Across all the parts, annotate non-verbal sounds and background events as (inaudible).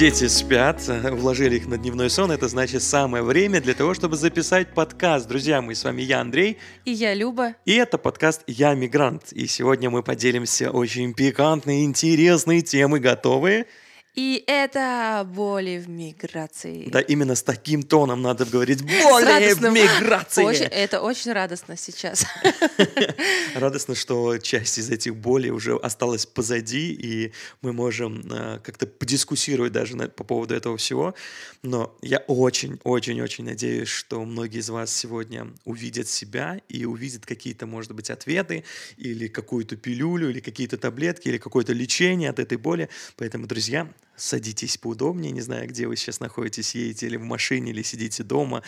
Дети спят, (laughs) уложили их на дневной сон. Это значит самое время для того, чтобы записать подкаст. Друзья мои, с вами я, Андрей. И я, Люба. И это подкаст «Я мигрант». И сегодня мы поделимся очень пикантной, интересной темой. Готовы? И это боли в миграции. Да, именно с таким тоном надо говорить боли в миграции. Очень, это очень радостно сейчас. (laughs) Радостно, что часть из этих болей уже осталась позади, и мы можем э, как-то подискуссировать даже по поводу этого всего. Но я очень-очень-очень надеюсь, что многие из вас сегодня увидят себя и увидят какие-то, может быть, ответы, или какую-то пилюлю, или какие-то таблетки, или какое-то лечение от этой боли. Поэтому, друзья, садитесь поудобнее, не знаю, где вы сейчас находитесь, едете или в машине, или сидите дома.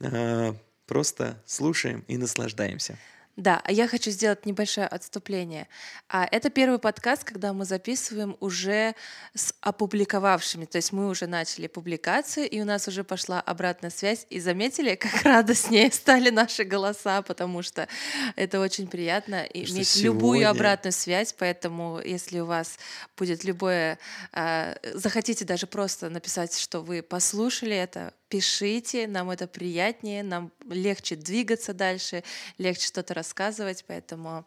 А, просто слушаем и наслаждаемся. Да, а я хочу сделать небольшое отступление. А это первый подкаст, когда мы записываем уже с опубликовавшими. То есть мы уже начали публикацию, и у нас уже пошла обратная связь. И заметили, как (laughs) радостнее стали наши голоса, потому что это очень приятно иметь сегодня... любую обратную связь. Поэтому, если у вас будет любое... Э, захотите даже просто написать, что вы послушали это, пишите, нам это приятнее, нам легче двигаться дальше, легче что-то рассказывать, поэтому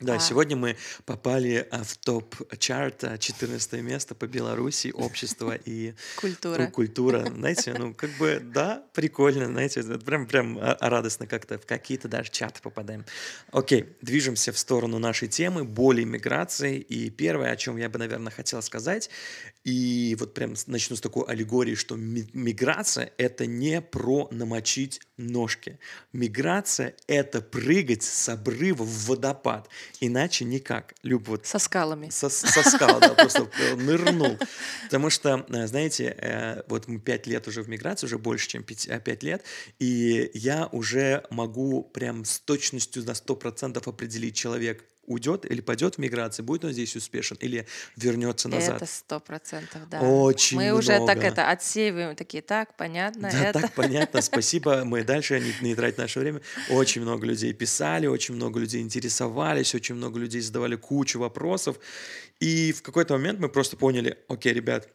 да, а. сегодня мы попали а, в топ-чарт, 14 место по Беларуси, общество и (laughs) культура. культура. Знаете, ну как бы, да, прикольно, знаете, прям, прям а, радостно как-то в какие-то даже чаты попадаем. Окей, движемся в сторону нашей темы, боли миграции. И первое, о чем я бы, наверное, хотел сказать, и вот прям начну с такой аллегории, что миграция — это не про намочить ножки. Миграция — это прыгать с обрыва в водопад. Иначе никак. Люб, вот, со скалами. Со, со скал, да, просто (laughs) нырнул. Потому что, э, знаете, э, вот мы пять лет уже в миграции, уже больше, чем э, пять лет, и я уже могу прям с точностью на 100% определить человек, уйдет или пойдет в миграцию, будет он здесь успешен или вернется назад. Это сто процентов, да. Очень Мы много. уже так это отсеиваем, такие, так, понятно. Да, это. так понятно, (laughs) спасибо. Мы дальше не, не тратить наше время. Очень много людей писали, очень много людей интересовались, очень много людей задавали кучу вопросов. И в какой-то момент мы просто поняли, окей, ребят,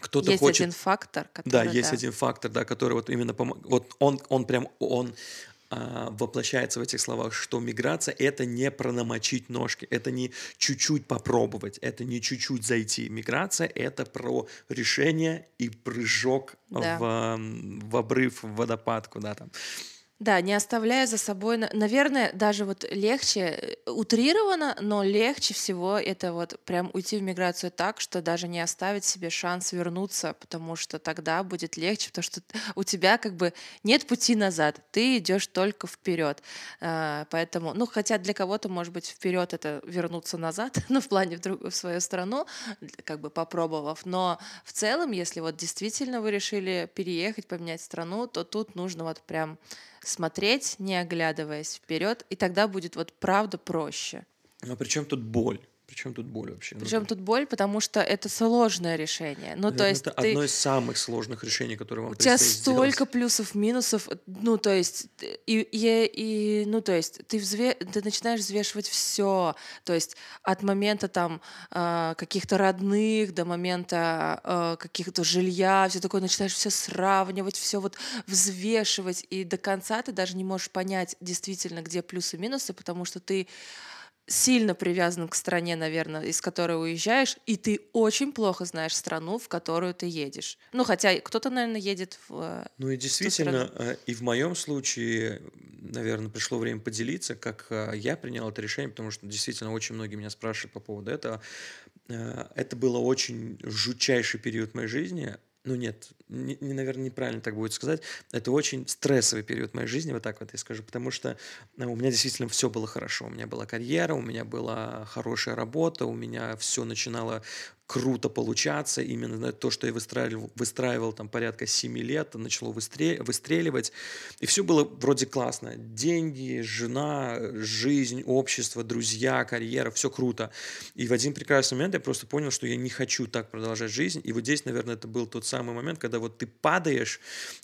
кто-то есть хочет... один фактор, который... Да, есть да. один фактор, да, который вот именно помог... Вот он, он прям, он а, воплощается в этих словах, что миграция — это не пронамочить ножки, это не чуть-чуть попробовать, это не чуть-чуть зайти. Миграция — это про решение и прыжок да. в, в обрыв, в водопад куда-то. Да, не оставляя за собой, наверное, даже вот легче, э, утрированно, но легче всего это вот прям уйти в миграцию так, что даже не оставить себе шанс вернуться, потому что тогда будет легче, потому что у тебя как бы нет пути назад, ты идешь только вперед. А, поэтому, ну, хотя для кого-то, может быть, вперед это вернуться назад, (laughs) ну, в плане в, друг, в свою страну, как бы попробовав, но в целом, если вот действительно вы решили переехать, поменять страну, то тут нужно вот прям смотреть, не оглядываясь вперед, и тогда будет вот правда проще. А при чем тут боль? Причем тут боль вообще? Причем ну, тут боль, потому что это сложное решение. Ну, Наверное, то есть это ты... одно из самых сложных решений, которые вам У тебя столько плюсов, минусов. Ну, то есть, и, и, и ну, то есть, ты, взве... ты начинаешь взвешивать все. То есть, от момента там э, каких-то родных до момента э, каких-то жилья, все такое, начинаешь все сравнивать, все вот взвешивать. И до конца ты даже не можешь понять действительно, где плюсы и минусы, потому что ты сильно привязан к стране, наверное, из которой уезжаешь, и ты очень плохо знаешь страну, в которую ты едешь. Ну, хотя кто-то, наверное, едет в э, Ну и действительно, э, и в моем случае, наверное, пришло время поделиться, как э, я принял это решение, потому что действительно очень многие меня спрашивают по поводу этого. Это было очень жутчайший период моей жизни, ну нет, не, не, наверное, неправильно так будет сказать, это очень стрессовый период моей жизни, вот так вот я скажу, потому что ну, у меня действительно все было хорошо, у меня была карьера, у меня была хорошая работа, у меня все начинало круто получаться, именно то, что я выстраивал, выстраивал там порядка 7 лет, начало выстреливать, и все было вроде классно. Деньги, жена, жизнь, общество, друзья, карьера, все круто. И в один прекрасный момент я просто понял, что я не хочу так продолжать жизнь, и вот здесь, наверное, это был тот самый момент, когда вот ты падаешь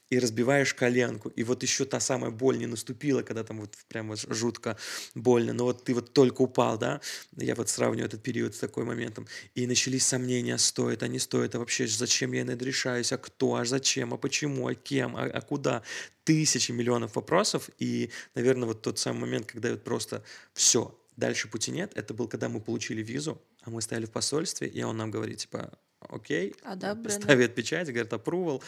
и разбиваешь коленку, и вот еще та самая боль не наступила, когда там вот прямо жутко больно, но вот ты вот только упал, да, я вот сравниваю этот период с такой моментом, и начались сомнения, стоит, а не стоит, а вообще зачем я решаюсь, а кто, а зачем, а почему, а кем, а, а куда. Тысячи миллионов вопросов, и, наверное, вот тот самый момент, когда вот просто все, дальше пути нет, это был, когда мы получили визу, а мы стояли в посольстве, и он нам говорит, типа, окей, Одобрено. ставит печать, говорит, approval,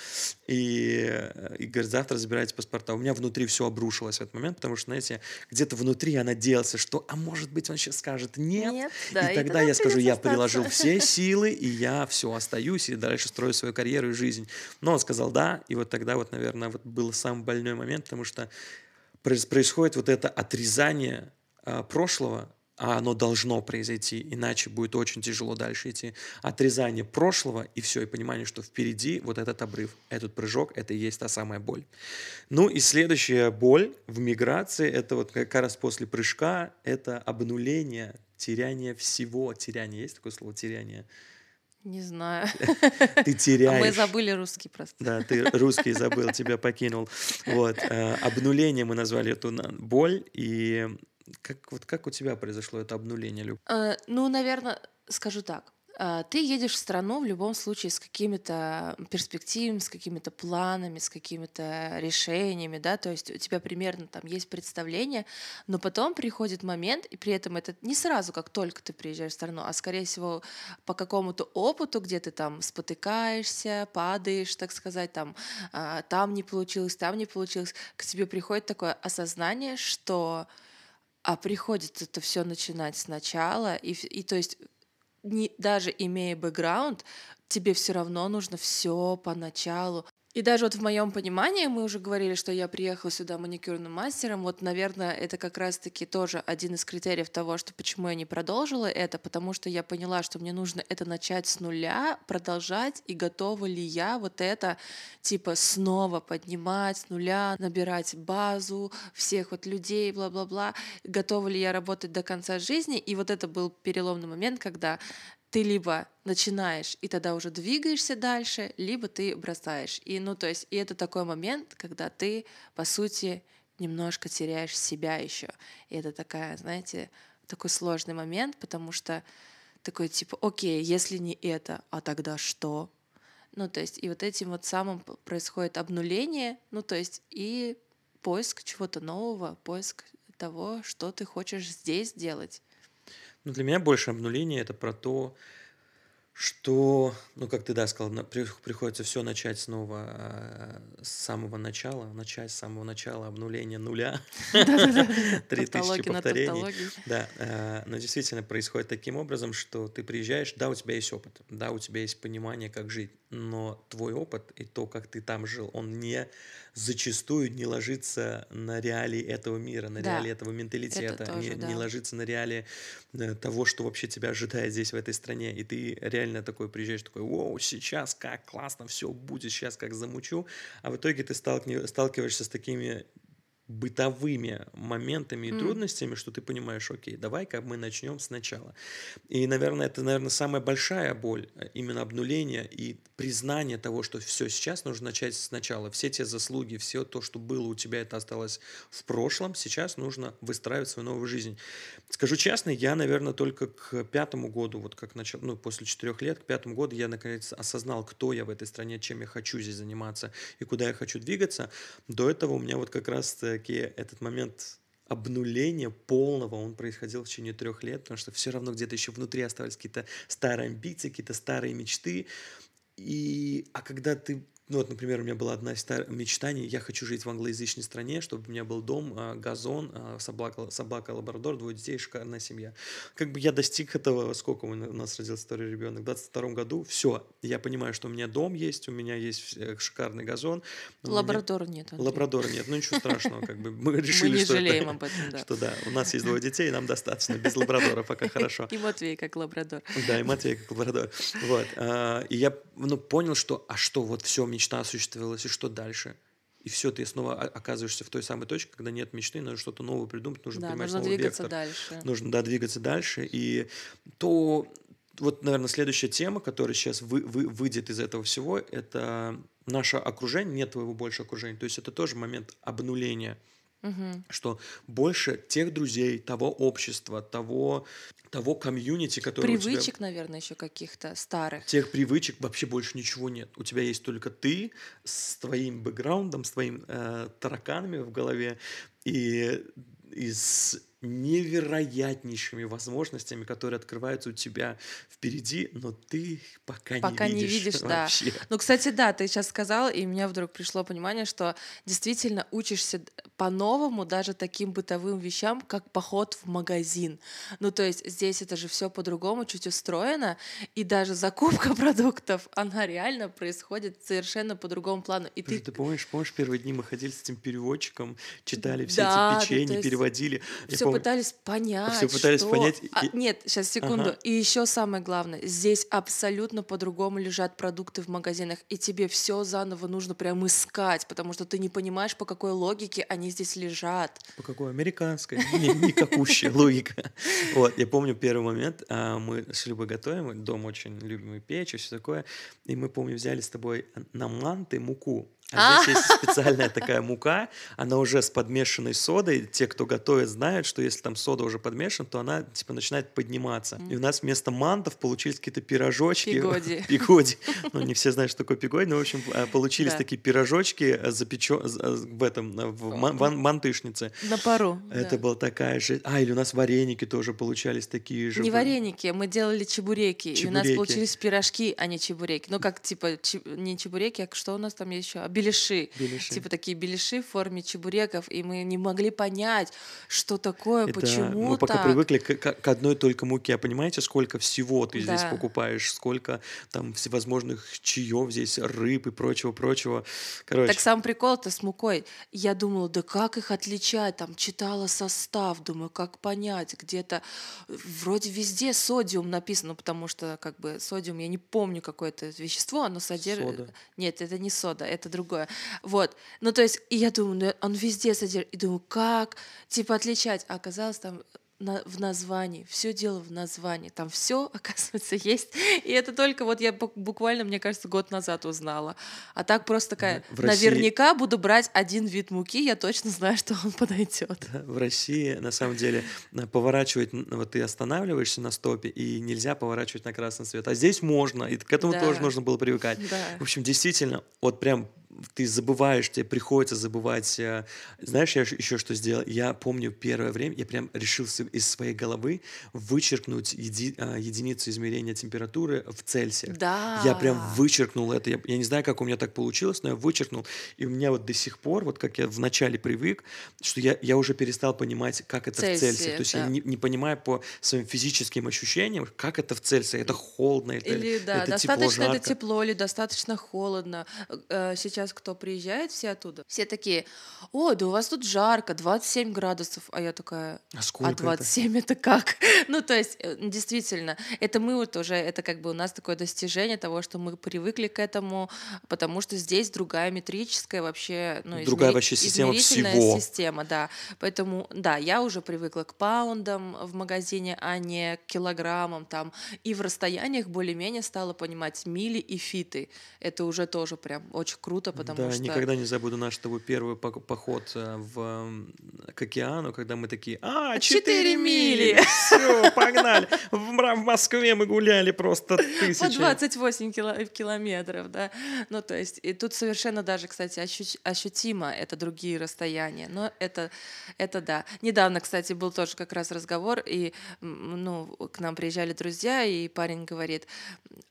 и, и говорит, завтра забирайте паспорта. У меня внутри все обрушилось в этот момент, потому что, знаете, где-то внутри я надеялся, что, а может быть, он сейчас скажет нет, Нет, да, и и тогда тогда я скажу, я приложил все (laughs) силы, и я все, остаюсь, и дальше строю свою карьеру и жизнь. Но он сказал да, и вот тогда вот, наверное, вот был самый больной момент, потому что проис- происходит вот это отрезание а, прошлого, а оно должно произойти, иначе будет очень тяжело дальше идти. Отрезание прошлого и все, и понимание, что впереди вот этот обрыв, этот прыжок, это и есть та самая боль. Ну и следующая боль в миграции, это вот как раз после прыжка, это обнуление, теряние всего. Теряние, есть такое слово теряние? Не знаю. (laughs) Ты А теряешь. мы забыли русский просто. Да, ты русский забыл, тебя покинул. Вот. э, Обнуление мы назвали эту боль. И как, вот как у тебя произошло это обнуление, Люк? Э, Ну, наверное, скажу так. Э, Ты едешь в страну в любом случае с какими-то перспективами, с какими-то планами, с какими-то решениями, да, то есть у тебя примерно там есть представление, но потом приходит момент, и при этом это не сразу, как только ты приезжаешь в страну, а скорее всего по какому-то опыту, где ты там спотыкаешься, падаешь, так сказать, там, а, там не получилось, там не получилось, к тебе приходит такое осознание, что а приходится это все начинать сначала, и, и то есть не, даже имея бэкграунд, тебе все равно нужно все поначалу. И даже вот в моем понимании, мы уже говорили, что я приехала сюда маникюрным мастером, вот, наверное, это как раз-таки тоже один из критериев того, что почему я не продолжила это, потому что я поняла, что мне нужно это начать с нуля, продолжать, и готова ли я вот это, типа, снова поднимать с нуля, набирать базу всех вот людей, бла-бла-бла, готова ли я работать до конца жизни, и вот это был переломный момент, когда ты либо начинаешь и тогда уже двигаешься дальше, либо ты бросаешь. И ну то есть и это такой момент, когда ты по сути немножко теряешь себя еще. И это такая, знаете, такой сложный момент, потому что такой типа, окей, если не это, а тогда что? Ну то есть и вот этим вот самым происходит обнуление, ну то есть и поиск чего-то нового, поиск того, что ты хочешь здесь делать. Ну, для меня больше обнуление это про то, что, ну, как ты, да, сказал, на- при- приходится все начать снова а, с самого начала, начать с самого начала обнуления нуля. (laughs) (laughs) Три тысячи повторений. Да, э, но действительно происходит таким образом, что ты приезжаешь, да, у тебя есть опыт, да, у тебя есть понимание, как жить, но твой опыт и то, как ты там жил, он не зачастую не ложится на реалии этого мира, на реалии этого менталитета, не, ложится на реалии э, того, что вообще тебя ожидает здесь, в этой стране. И ты реально такой приезжаешь, такой, вау, сейчас как классно все будет, сейчас как замучу. А в итоге ты сталкиваешься с такими бытовыми моментами и М. трудностями, что ты понимаешь, окей, давай-ка мы начнем сначала. И, наверное, это, наверное, самая большая боль, э, именно обнуление и признание того, что все, сейчас нужно начать сначала. Все те заслуги, все то, что было у тебя, это осталось в прошлом, сейчас нужно выстраивать свою новую жизнь. Скажу честно, я, наверное, только к пятому году, вот как начал, ну, после четырех лет, к пятому году я, наконец, осознал, кто я в этой стране, чем я хочу здесь заниматься и куда я хочу двигаться. До этого у меня вот как раз-таки этот момент обнуления полного, он происходил в течение трех лет, потому что все равно где-то еще внутри оставались какие-то старые амбиции, какие-то старые мечты. И, а когда ты, ну вот, например, у меня была одна из мечтаний, я хочу жить в англоязычной стране, чтобы у меня был дом, а, газон, а, собака, собака лабрадор, двое детей, шикарная семья. Как бы я достиг этого, сколько у на- у нас родился второй ребенок, в 22 году, все, я понимаю, что у меня дом есть, у меня есть э, шикарный газон. у меня- нет. Андрей. Лабрадора нет, ну ничего страшного, как бы мы (laughs) решили, Мы не что это- жалеем об этом, да. (laughs) что да, у нас есть двое детей, нам достаточно, без лабрадора пока (laughs) хорошо. И Матвей как лабрадор. Да, и Матвей как лабрадор. Вот. а, И я ну, понял, что, а что, вот все, мечта осуществилась, и что дальше? И все, ты снова оказываешься в той самой точке, когда нет мечты, нужно что-то новое придумать, нужно Да, понимать нужно новый двигаться вектор. дальше. Нужно, да, двигаться дальше. И то, вот, наверное, следующая тема, которая сейчас вы, вы- выйдет из этого всего, это наше окружение, нет твоего больше окружения. То есть это тоже момент обнуления. Что больше тех друзей, того общества, того, того комьюнити, которое у тебя... Привычек, наверное, еще каких-то старых. Тех привычек вообще больше ничего нет. У тебя есть только ты с твоим бэкграундом, с твоими э, тараканами в голове и, и с невероятнейшими возможностями, которые открываются у тебя впереди, но ты их пока, Пока не не видишь, видишь, (laughs) да. вообще. Ну, кстати, да, ты сейчас сказал, и у меня вдруг пришло понимание, что действительно учишься по-новому даже таким бытовым вещам, как поход в магазин. Ну, то есть здесь это же все по-другому чуть устроено, и даже закупка (laughs) продуктов, она реально происходит совершенно по другому плану. И ты ты помнишь, помнишь, первые дни мы ходили с этим переводчиком, читали все Да, эти печенья, переводили. Все помню, пытались понять. Всё пытались что- понять, А, нет, сейчас секунду. Ага. И еще самое главное, здесь абсолютно по-другому лежат продукты в магазинах, и тебе все заново нужно прям искать, потому что ты не понимаешь, по какой логике они здесь лежат. По какой американской, (laughs) никакущая логика. Вот, я помню первый момент, а, мы с Любой готовим, мы дома очень любим и печь, и все такое, и мы, помню, взяли с тобой на манты муку, а здесь есть специальная такая мука, она уже с подмешанной содой, те, кто готовит, знают, что если там сода уже подмешана, то она, типа, начинает подниматься. И у нас вместо мантов получились какие-то пирожочки. Пигоди. (laughs) Пигоди. Ну, не все знают, что такое пигоди, но, в общем, а, получились Да. такие пирожочки запечен в этом, э, в ман- мантышнице. На пару. Это да. была такая же... А, или у нас вареники тоже получались такие же. Не вареники, мы делали чебуреки, и у нас Чебуреки. получились пирожки, а не чебуреки. Ну, как, типа, чи- не чебуреки, а что у нас там еще? Беляши. Беляши. Типа такие беляши в форме чебуреков, и мы не могли понять, что такое, да, почему мы пока так. привыкли к, к- к одной только муке. А понимаете, сколько всего ты здесь Да. покупаешь, сколько там всевозможных чаев здесь, рыб и прочего-прочего. Короче, Так сам прикол-то с мукой. Я думала, да как их отличать? Там читала состав, думаю, как понять? Где-то вроде везде содиум написано, потому что как бы содиум, я не помню какое это вещество, оно содержит... Сода. Нет, это не сода, это другое. Вот. Ну, то есть, и я думаю, ну, он везде содержит. И думаю, как, типа, отличать? А оказалось там на- в названии, все дело в названии, там все, (laughs) оказывается, есть, и это только вот я бу- буквально, мне кажется, год назад узнала, а так просто такая, В России- наверняка буду брать один вид муки, я точно знаю, (laughs) что он подойдет. в России, на самом деле, поворачивать, вот ты останавливаешься на стопе, и нельзя поворачивать на красный свет. А здесь можно, и к этому Да. тоже нужно было привыкать. Да. В общем, действительно, вот прям ты забываешь, тебе приходится забывать. э, Знаешь, я еще что сделал? Я помню первое время, я прям решил из своей головы вычеркнуть еди- а, единицу измерения температуры в Цельсиях. Да. Я прям вычеркнул это. Я, я не знаю, как у меня так получилось, но я вычеркнул. И у меня вот до сих пор, вот как я вначале привык, что я, я уже перестал понимать, как это в Цельсия, Цельсиях. То есть я да. не, не понимаю по своим физическим ощущениям, как это в Цельсиях. Это холодно, это, Или да, это достаточно тепло, это жарко. тепло, или достаточно холодно. Э, Сейчас кто приезжает, все оттуда, все такие, о, да у вас тут жарко, 27 градусов, а я такая, А сколько а это? 27 это как? (laughs) ну, то есть, э, действительно, это мы вот уже, это как бы у нас такое достижение того, что мы привыкли к этому, потому что здесь другая метрическая вообще, ну, Другая измери- вообще система всего. система, да. Поэтому, да, я уже привыкла к паундам в магазине, а не к килограммам там. И в расстояниях более-менее стала понимать мили и фиты. Это уже тоже прям очень круто, потому да, что... никогда не забуду наш с тобой первый поход э, в, к океану, когда мы такие, а, 4 Четыре мили, мили!» (laughs) все, погнали. В, в Москве мы гуляли просто (laughs) По тысячи. 28 кило- километров, да. Ну, то есть, и тут совершенно даже, кстати, ощу- ощутимо это другие расстояния. Но это, это да. Недавно, кстати, был тоже как раз разговор, и, ну, к нам приезжали друзья, и парень говорит,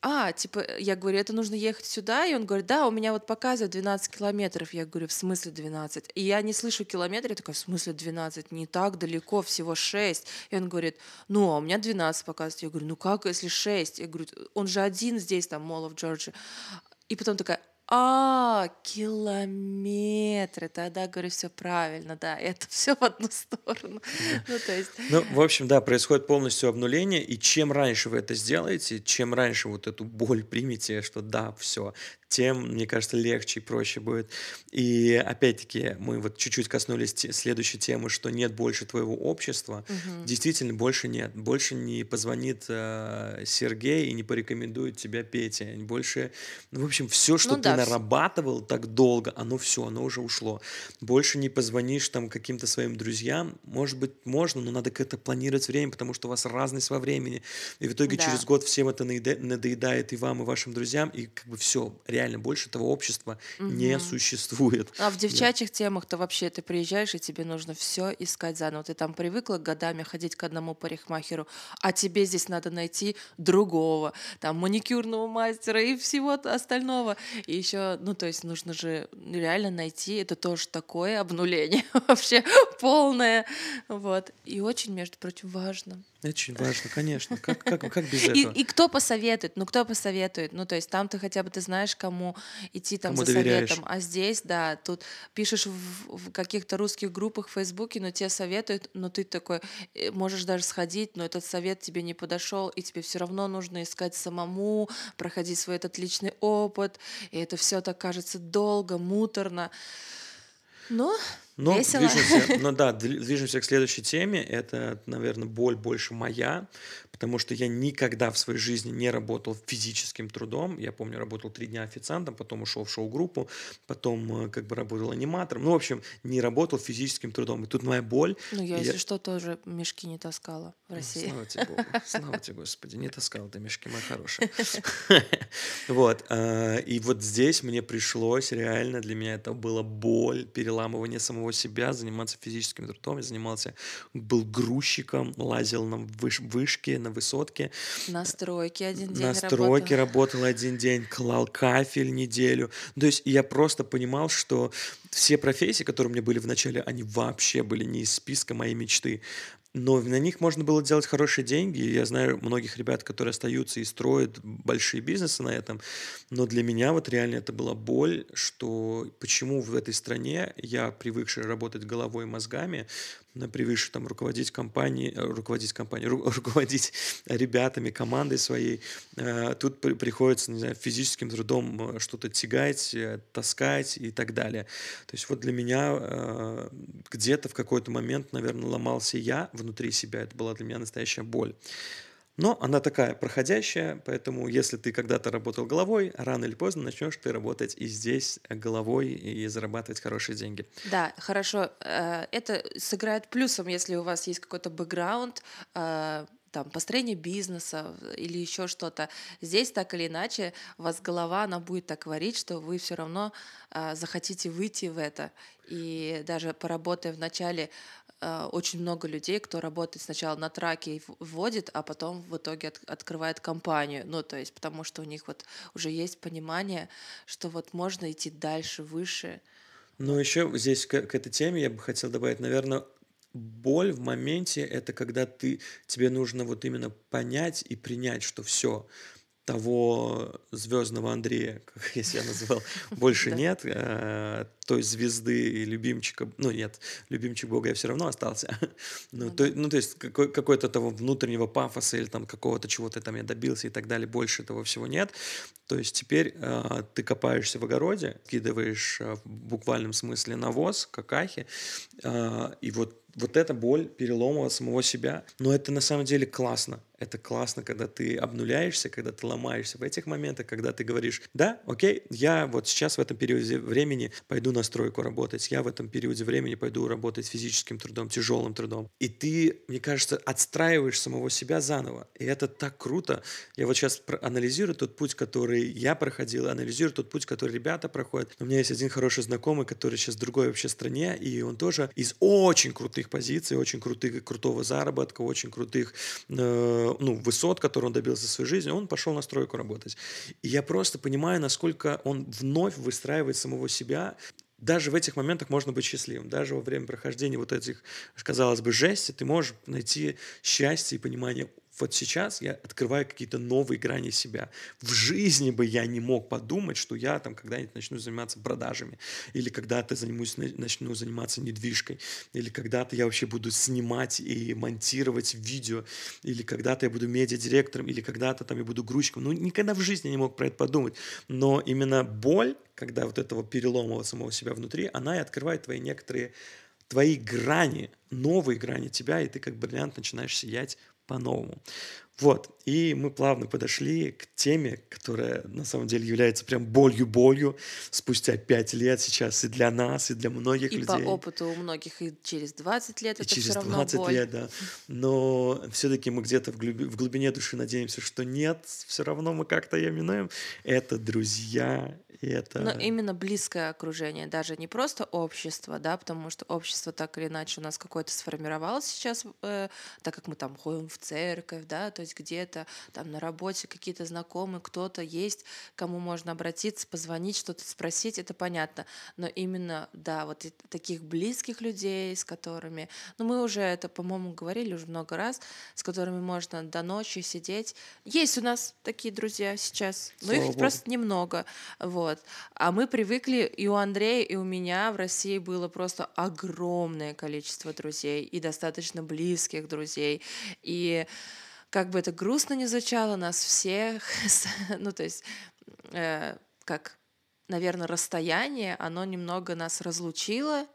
а, типа, я говорю, это нужно ехать сюда, и он говорит, да, у меня вот показывает 12 километров. Я говорю, в смысле 12? И я не слышу километры, я такая, в смысле 12? Не так далеко, всего 6. И он говорит, ну, а у меня 12 показывает. Я говорю, ну как, если 6? Я говорю, он же один здесь, там, Мол в Джорджии. И потом такая, а, километры, тогда, говорю, все правильно, да, это все в одну сторону. Ну, то есть, Ну, в общем, да, происходит полностью обнуление, и чем раньше вы это сделаете, чем раньше вот эту боль примете, что да, все, тем, мне кажется, легче и проще будет. И опять-таки мы вот чуть-чуть коснулись те, следующей темы, что нет больше твоего общества. Угу. Действительно, больше нет. Больше не позвонит э, Сергей и не порекомендует тебя Петя. Больше, ну, в общем, все, что ну, ты да. нарабатывал так долго, оно все, оно уже ушло. Больше не позвонишь там каким-то своим друзьям. Может быть, можно, но надо как-то планировать время, потому что у вас разность во времени. И в итоге да. через год всем это надоедает и вам, и вашим друзьям, и как бы все, реально больше этого общества угу. не существует. А в девчачьих да. темах-то вообще ты приезжаешь, и тебе нужно все искать заново. Ты там привыкла годами ходить к одному парикмахеру, а тебе здесь надо найти другого, там маникюрного мастера и всего остального. И еще, ну то есть нужно же реально найти, это тоже такое обнуление (laughs) вообще полное, вот. И очень, между прочим, важно. Очень важно, конечно. Как, как, как без этого? И, и кто посоветует? Ну, кто посоветует? Ну, то есть там ты хотя бы ты знаешь, кому идти там кому за доверяешь. советом. А здесь, да, тут пишешь в, в каких-то русских группах в Фейсбуке, но тебе советуют, но ты такой, э, можешь даже сходить, но этот совет тебе не подошел, и тебе все равно нужно искать самому, проходить свой этот личный опыт, и это все так кажется долго, муторно. Но ну, Весело. Движемся, ну да, движемся к следующей теме. Это, наверное, боль больше моя, потому что я никогда в своей жизни не работал физическим трудом. Я помню, работал три дня официантом, потом ушел в шоу-группу, потом э, как бы работал аниматором. Ну, в общем, не работал физическим трудом. И тут моя боль. Ну, я, если я... что, тоже мешки не таскала в России. Слава тебе, Богу. (laughs) Слава тебе, Господи. Не таскал ты мешки, моя хорошая. (laughs) Вот. Э, и вот здесь мне пришлось реально, для меня это была боль, переламывание самого себя, заниматься физическим трудом. Я занимался, был грузчиком, лазил на вышке, на высотке. На стройке один день На стройке работал. работал один день, клал кафель неделю. То есть я просто понимал, что все профессии, которые у меня были в начале, они вообще были не из списка моей мечты но на них можно было делать хорошие деньги. Я знаю многих ребят, которые остаются и строят большие бизнесы на этом. Но для меня вот реально это была боль, что почему в этой стране я, привыкший работать головой и мозгами, привыкший там руководить компанией, э, руководить компанией, ру, (laughs) руководить ребятами, командой своей, э, тут при, приходится, не знаю, физическим трудом э, что-то тягать, э, таскать и так далее. То есть вот для меня э, где-то в какой-то момент, наверное, ломался я внутри себя, это была для меня настоящая боль. Но она такая проходящая, поэтому если ты когда-то работал головой, рано или поздно начнешь ты работать и здесь головой и зарабатывать хорошие деньги. Да, хорошо. Э, это сыграет плюсом, если у вас есть какой-то бэкграунд, э, там, построение бизнеса или еще что-то. Здесь так или иначе вас голова, она будет так варить, что вы все равно э, захотите выйти в это. И даже поработая в начале Э, очень много людей, кто работает сначала на траке и вводит, а потом в итоге от, открывает компанию. Ну, то есть, потому что у них вот уже есть понимание, что вот можно идти дальше, выше. Ну, еще здесь к, к этой теме я бы хотел добавить, наверное, боль в моменте это когда ты тебе нужно вот именно понять и принять, что все, того звездного Андрея, (laughs) как я себя называл, (laughs) больше нет. Э, той звезды и любимчика, ну нет, любимчик Бога я все равно остался. (laughs) ну, то, ну, то есть какой, какой-то того внутреннего пафоса или там какого-то чего-то там я добился и так далее, больше этого всего нет. То есть теперь э, ты копаешься в огороде, кидываешь э, в буквальном смысле навоз, какахи, и вот вот эта боль перелома самого себя. Но это на самом деле классно. Это классно, когда ты обнуляешься, когда ты ломаешься в этих моментах, когда ты говоришь, да, окей, я вот сейчас в этом периоде времени пойду на стройку работать, я в этом периоде времени пойду работать физическим трудом, тяжелым трудом. И ты, мне кажется, отстраиваешь самого себя заново. И это так круто. Я вот сейчас анализирую тот путь, который я проходил, анализирую тот путь, который ребята проходят. У меня есть один хороший знакомый, который сейчас в другой вообще стране, и он тоже из очень крутых позиций, очень крутых, крутого заработка, очень крутых э, ну, высот, которые он добился в своей жизни, он пошел на стройку работать. И я просто понимаю, насколько он вновь выстраивает самого себя, даже в этих моментах можно быть счастливым. Даже во время прохождения вот этих, казалось бы, жести ты можешь найти счастье и понимание вот сейчас я открываю какие-то новые грани себя. В жизни бы я не мог подумать, что я там когда-нибудь начну заниматься продажами, или когда-то займусь, начну заниматься недвижкой, или когда-то я вообще буду снимать и монтировать видео, или когда-то я буду медиадиректором, или когда-то там я буду грузчиком. Ну, никогда в жизни не мог про это подумать. Но именно боль, когда вот этого перелома самого себя внутри, она и открывает твои некоторые твои грани, новые грани тебя, и ты как бриллиант начинаешь сиять по-новому. Вот, и мы плавно подошли к теме, которая на самом деле является прям болью-болью спустя пять лет сейчас и для нас, и для многих и людей. И по опыту у многих и через 20 лет и это через все равно 20 боль. лет, да. Но все-таки мы где-то в, глуби, в глубине души надеемся, что нет, все равно мы как-то ее минуем. Это друзья, и это... Но именно близкое окружение, даже не просто общество, да, потому что общество так или иначе у нас какое-то сформировалось сейчас, э, так как мы там ходим в церковь, да, то есть где-то там на работе какие-то знакомые, кто-то есть, кому можно обратиться, позвонить, что-то спросить, это понятно. Но именно, да, вот таких близких людей, с которыми, ну мы уже это, по-моему, говорили уже много раз, с которыми можно до ночи сидеть. Есть у нас такие друзья сейчас, но Слава их Богу. просто немного. Вот. А мы привыкли, и у Андрея, и у меня в России было просто огромное количество друзей, и достаточно близких друзей. И как бы это грустно не звучало, нас всех, (laughs) ну то есть, э, как, наверное, расстояние, оно немного нас разлучило,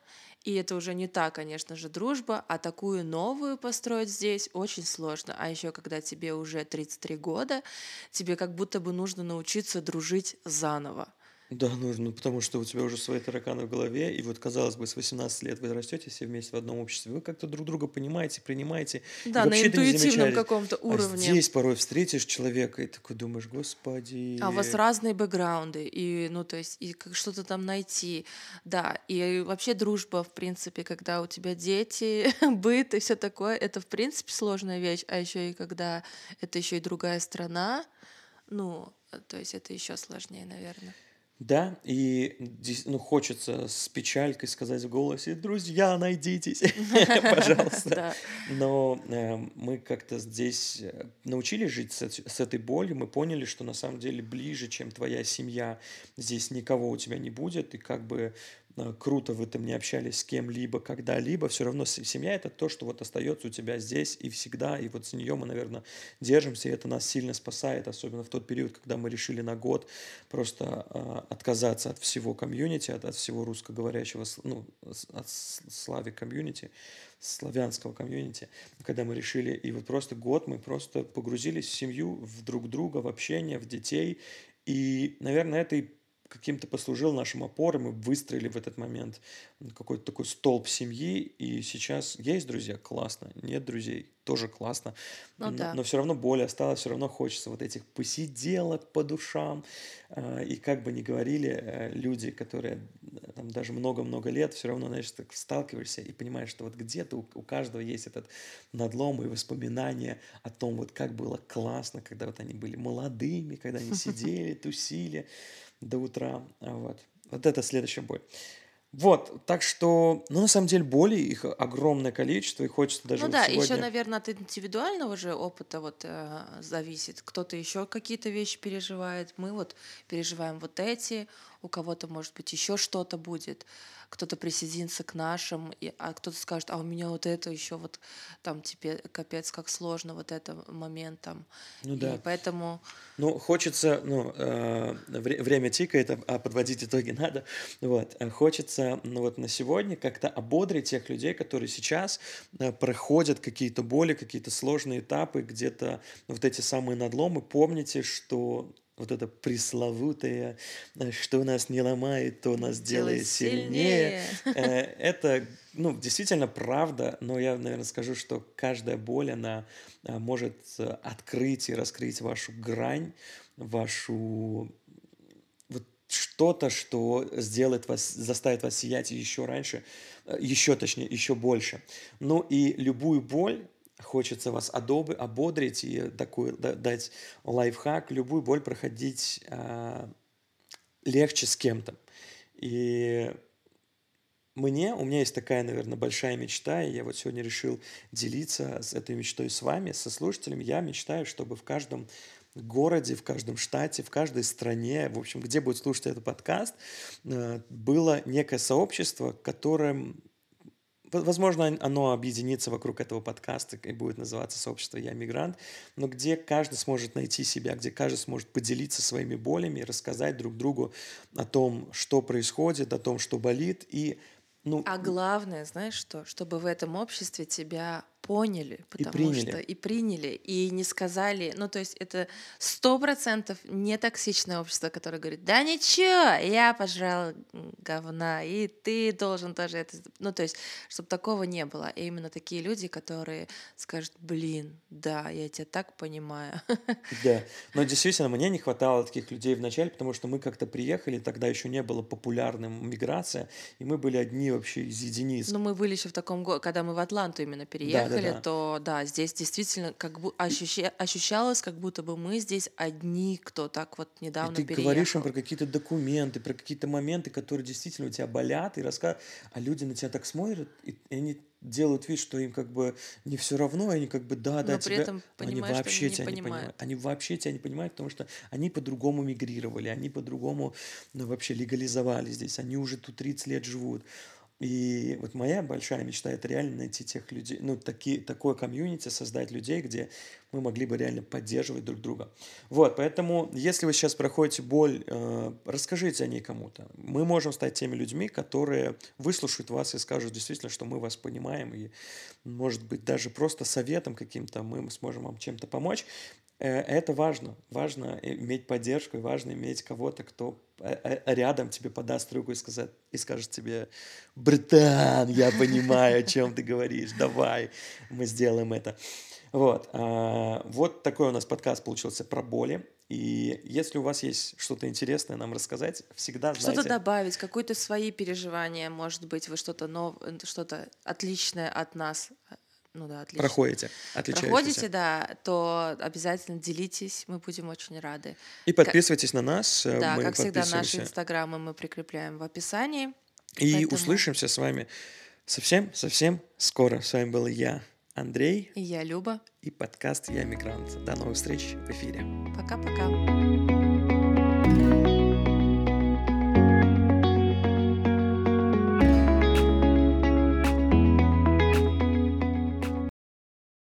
и это уже не та, конечно же, дружба, а такую новую построить здесь очень сложно. А еще когда тебе уже 33 года, тебе как будто бы нужно научиться дружить заново. Да, нужно, потому что у тебя уже свои тараканы в голове, и вот, казалось бы, с 18 лет вы растете все вместе в одном обществе, вы как-то друг друга понимаете, принимаете. Да, на интуитивном каком-то а уровне. А здесь порой встретишь человека и такой думаешь, господи. А у вас разные бэкграунды, и, ну, то есть, и как что-то там найти, да, и вообще дружба, в принципе, когда у тебя дети, (laughs) быт и все такое, это, в принципе, сложная вещь, а еще и когда это еще и другая страна, ну, то есть это еще сложнее, наверное. Да, и ну, хочется с печалькой сказать в голосе, друзья, найдитесь, (laughs) пожалуйста. Но э, мы как-то здесь э, научились жить с, этой болью, мы поняли, что на самом деле ближе, чем твоя семья, здесь никого у тебя не будет, и как бы круто вы там не общались с кем-либо, когда-либо, все равно семья это то, что вот остается у тебя здесь и всегда, и вот с нее мы, наверное, держимся, и это нас сильно спасает, особенно в тот период, когда мы решили на год просто э, отказаться от всего комьюнити, от, от всего русскоговорящего, ну, от славе комьюнити, славянского комьюнити, когда мы решили, и вот просто год мы просто погрузились в семью, в друг друга, в общение, в детей, и, наверное, это и каким-то послужил нашим опорой, мы выстроили в этот момент какой-то такой столб семьи, и сейчас есть друзья, классно, нет друзей, тоже классно, ну, но, да. но все равно боль осталась, все равно хочется вот этих посиделок по душам, а, и как бы ни говорили э, люди, которые э, там даже много-много лет, все равно, знаешь, так сталкиваешься и понимаешь, что вот где-то у, у каждого есть этот надлом и воспоминания о том, вот как было классно, когда вот они были молодыми, когда они (laughs) сидели, тусили, до утра. Вот. Вот это следующая боль. Вот, так что, ну, на самом деле, боли их огромное количество, и хочется даже Ну вот да, сегодня... еще, наверное, от индивидуального же опыта вот э, зависит. Кто-то еще какие-то вещи переживает. Мы вот переживаем вот эти, у кого-то, может быть, еще что-то будет кто-то присоединится к нашим, и, а кто-то скажет, а у меня вот это еще вот там тебе капец как сложно вот это момент там. Ну да. И поэтому... Ну, хочется, ну, э, время тикает, а подводить итоги (laughs) надо. Вот, хочется, ну вот на сегодня как-то ободрить тех людей, которые сейчас э, проходят какие-то боли, какие-то сложные этапы, где-то вот эти самые надломы. Помните, что вот это пресловутое, э, что нас не ломает, то нас делает, сильнее. сильнее. Э, (laughs) это, ну, действительно правда, но я, наверное, скажу, что каждая боль, она э, может открыть и раскрыть вашу грань, вашу что-то, что сделает вас, заставит вас сиять еще раньше, еще точнее, еще больше. Ну и любую боль хочется вас одобы, ободрить и такой, дать лайфхак, любую боль проходить э, легче с кем-то. И мне, у меня есть такая, наверное, большая мечта, и я вот сегодня решил делиться с этой мечтой с вами, со слушателями. Я мечтаю, чтобы в каждом городе, в каждом штате, в каждой стране, в общем, где будет слушать этот подкаст, э, было некое сообщество, которым Возможно, оно объединится вокруг этого подкаста и будет называться «Сообщество. Я мигрант», но где каждый сможет найти себя, где каждый сможет поделиться своими болями, рассказать друг другу о том, что происходит, о том, что болит, и ну, а главное, знаешь что? Чтобы в этом обществе тебя поняли, потому и приняли. что и приняли, и не сказали, ну то есть это сто процентов не токсичное общество, которое говорит, да ничего, я пожрал говна, и ты должен тоже это, ну то есть, чтобы такого не было, и именно такие люди, которые скажут, блин, да, я тебя так понимаю. (laughs) Да, но действительно мне не хватало таких людей вначале, потому что мы как-то приехали, тогда еще не было популярным миграция, и мы были одни вообще из единиц. Ну мы были еще в таком году, когда мы в Атланту именно переехали, да, да, то да, здесь действительно как бы ощуща... ощущалось, как будто бы мы здесь одни, кто так вот недавно и ты переехал. говоришь им про какие-то документы, про какие-то моменты, которые действительно у тебя болят, и рассказывают, а люди на тебя так смотрят, и они делают вид, что им как бы не все равно, они как бы да, да, Но тебя... этом они вообще они тебя не понимают. Они вообще тебя не понимают, потому что они по-другому мигрировали, они по-другому ну, вообще легализовали здесь, они уже тут 30 лет живут. И вот моя большая мечта это реально найти тех людей, ну, такие, такое комьюнити, создать людей, где мы могли бы реально поддерживать друг друга. Вот, поэтому, если вы сейчас проходите боль, э, расскажите о ней кому-то. Мы можем стать теми людьми, которые выслушают вас и скажут действительно, что мы вас понимаем, и, может быть, даже просто советом каким-то мы сможем вам чем-то помочь. Э, это важно. Важно иметь поддержку, и важно иметь кого-то, кто э, э, рядом тебе подаст руку и, сказать, и скажет тебе, братан, я понимаю, о чем ты говоришь, давай, мы сделаем это. Вот, а, вот такой у нас подкаст получился про боли. И если у вас есть что-то интересное нам рассказать, всегда знаете... Что-то добавить, какие-то свои переживания, может быть, вы что-то новое, что-то отличное от нас ну да, отлично. Проходите, Проходите, да, то обязательно делитесь, мы будем очень рады. И подписывайтесь как... на нас. Э, да, мы как всегда, наши инстаграмы мы прикрепляем в описании. И поэтому... услышимся с вами совсем-совсем скоро. С вами был я, Андрей. И я, Люба. И подкаст «Я мигрант». До новых встреч в эфире. Пока-пока.